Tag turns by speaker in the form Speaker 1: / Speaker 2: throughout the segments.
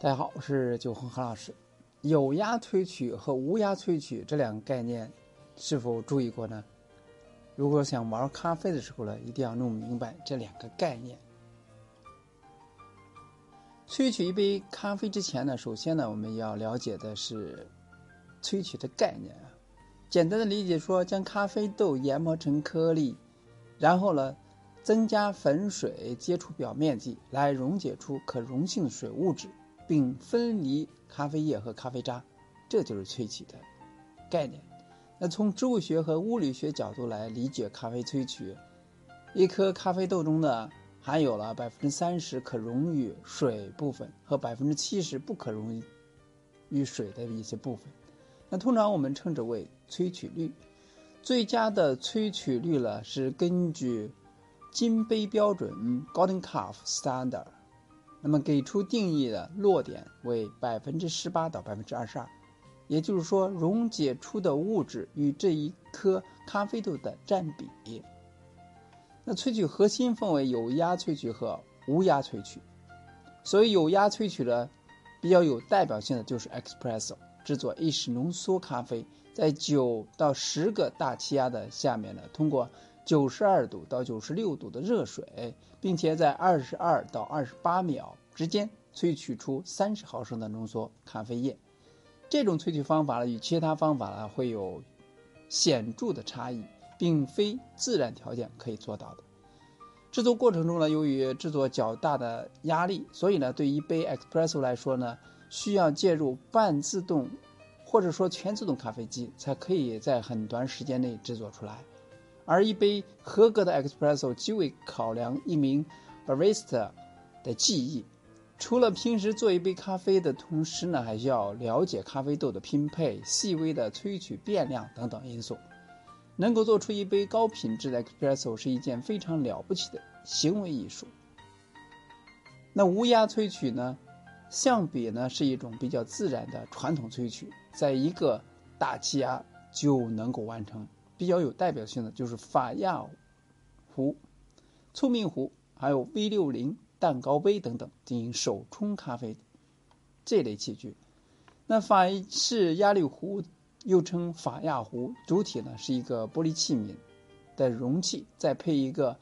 Speaker 1: 大家好，我是九红何老师。有压萃取和无压萃取这两个概念，是否注意过呢？如果想玩咖啡的时候呢，一定要弄明白这两个概念。萃取一杯咖啡之前呢，首先呢，我们要了解的是萃取的概念啊。简单的理解说，将咖啡豆研磨成颗粒，然后呢，增加粉水接触表面积，来溶解出可溶性水物质。并分离咖啡液和咖啡渣，这就是萃取的概念。那从植物学和物理学角度来理解咖啡萃取，一颗咖啡豆中呢含有了百分之三十可溶于水部分和百分之七十不可溶于水的一些部分。那通常我们称之为萃取率。最佳的萃取率呢是根据金杯标准 （Golden Cup Standard）。那么给出定义的落点为百分之十八到百分之二十二，也就是说溶解出的物质与这一颗咖啡豆的占比。那萃取核心分为有压萃取和无压萃取。所以有压萃取的比较有代表性的就是 Espresso 制作意式浓缩咖啡，在九到十个大气压的下面呢，通过。九十二度到九十六度的热水，并且在二十二到二十八秒之间萃取出三十毫升的浓缩咖啡液。这种萃取方法呢，与其他方法呢会有显著的差异，并非自然条件可以做到的。制作过程中呢，由于制作较大的压力，所以呢，对一杯 espresso 来说呢，需要介入半自动或者说全自动咖啡机，才可以在很短时间内制作出来。而一杯合格的 espresso 极为考量一名 barista 的技艺，除了平时做一杯咖啡的同时呢，还需要了解咖啡豆的拼配、细微的萃取变量等等因素。能够做出一杯高品质的 espresso 是一件非常了不起的行为艺术。那无压萃取呢，相比呢是一种比较自然的传统萃取，在一个大气压就能够完成。比较有代表性的就是法亚壶、聪明壶，还有 V 六零蛋糕杯等等进行手冲咖啡这类器具。那法式压力壶又称法亚壶，主体呢是一个玻璃器皿的容器，再配一个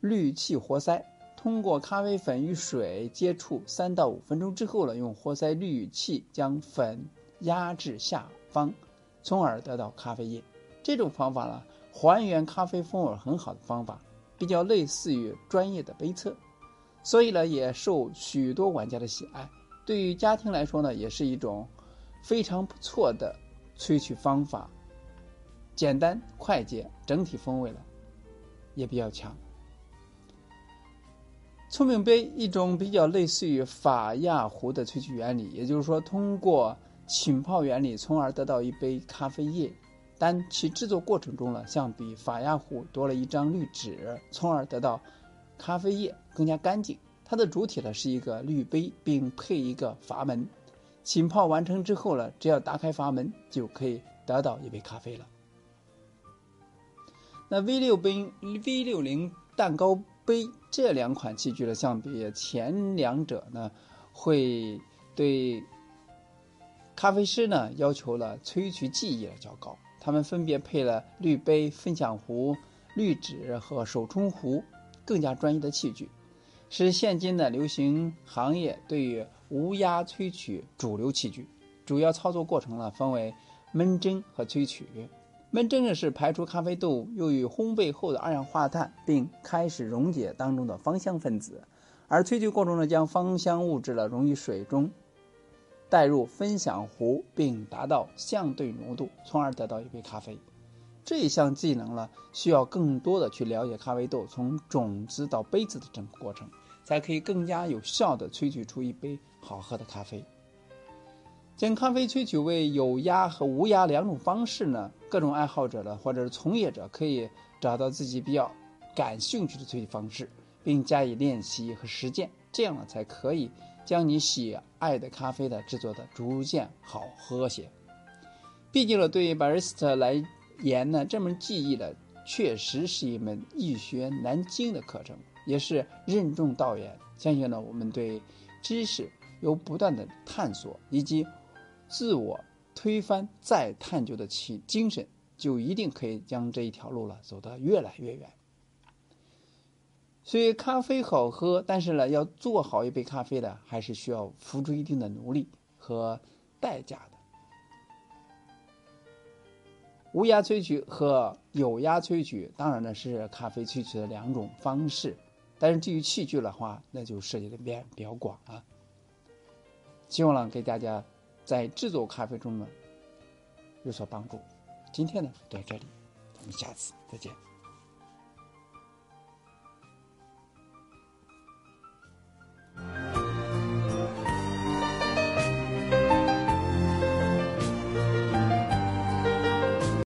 Speaker 1: 滤器活塞，通过咖啡粉与水接触三到五分钟之后呢，用活塞滤器将粉压至下方，从而得到咖啡液。这种方法呢，还原咖啡风味很好的方法，比较类似于专业的杯测，所以呢，也受许多玩家的喜爱。对于家庭来说呢，也是一种非常不错的萃取方法，简单快捷，整体风味呢也比较强。聪明杯一种比较类似于法亚壶的萃取原理，也就是说，通过浸泡原理，从而得到一杯咖啡液。但其制作过程中呢，相比法压壶多了一张滤纸，从而得到咖啡液更加干净。它的主体呢是一个滤杯，并配一个阀门。浸泡完成之后呢，只要打开阀门就可以得到一杯咖啡了。那 V 六杯、V 六零蛋糕杯这两款器具呢，相比前两者呢，会对咖啡师呢要求了萃取技艺较高。它们分别配了滤杯、分享壶、滤纸和手冲壶，更加专业的器具，是现今的流行行业对于无压萃取主流器具。主要操作过程呢，分为闷蒸和萃取。闷蒸呢是排出咖啡豆用于烘焙后的二氧化碳，并开始溶解当中的芳香分子，而萃取过程呢，将芳香物质呢溶于水中。带入分享壶，并达到相对浓度，从而得到一杯咖啡。这一项技能呢，需要更多的去了解咖啡豆从种子到杯子的整个过程，才可以更加有效的萃取出一杯好喝的咖啡。将咖啡萃取为有压和无压两种方式呢，各种爱好者呢，或者是从业者可以找到自己比较感兴趣的萃取方式，并加以练习和实践，这样呢，才可以。将你喜爱的咖啡的制作的逐渐好喝些。毕竟呢，对于 barista 来言呢，这门技艺呢，确实是一门易学难精的课程，也是任重道远。相信呢，我们对知识有不断的探索以及自我推翻再探究的气精神，就一定可以将这一条路了走得越来越远。所以咖啡好喝，但是呢，要做好一杯咖啡的，还是需要付出一定的努力和代价的。无压萃取和有压萃取，当然呢是咖啡萃取的两种方式，但是至于器具的话，那就涉及的面比较广啊。希望呢给大家在制作咖啡中呢有所帮助。今天呢到这里，咱们下次再见。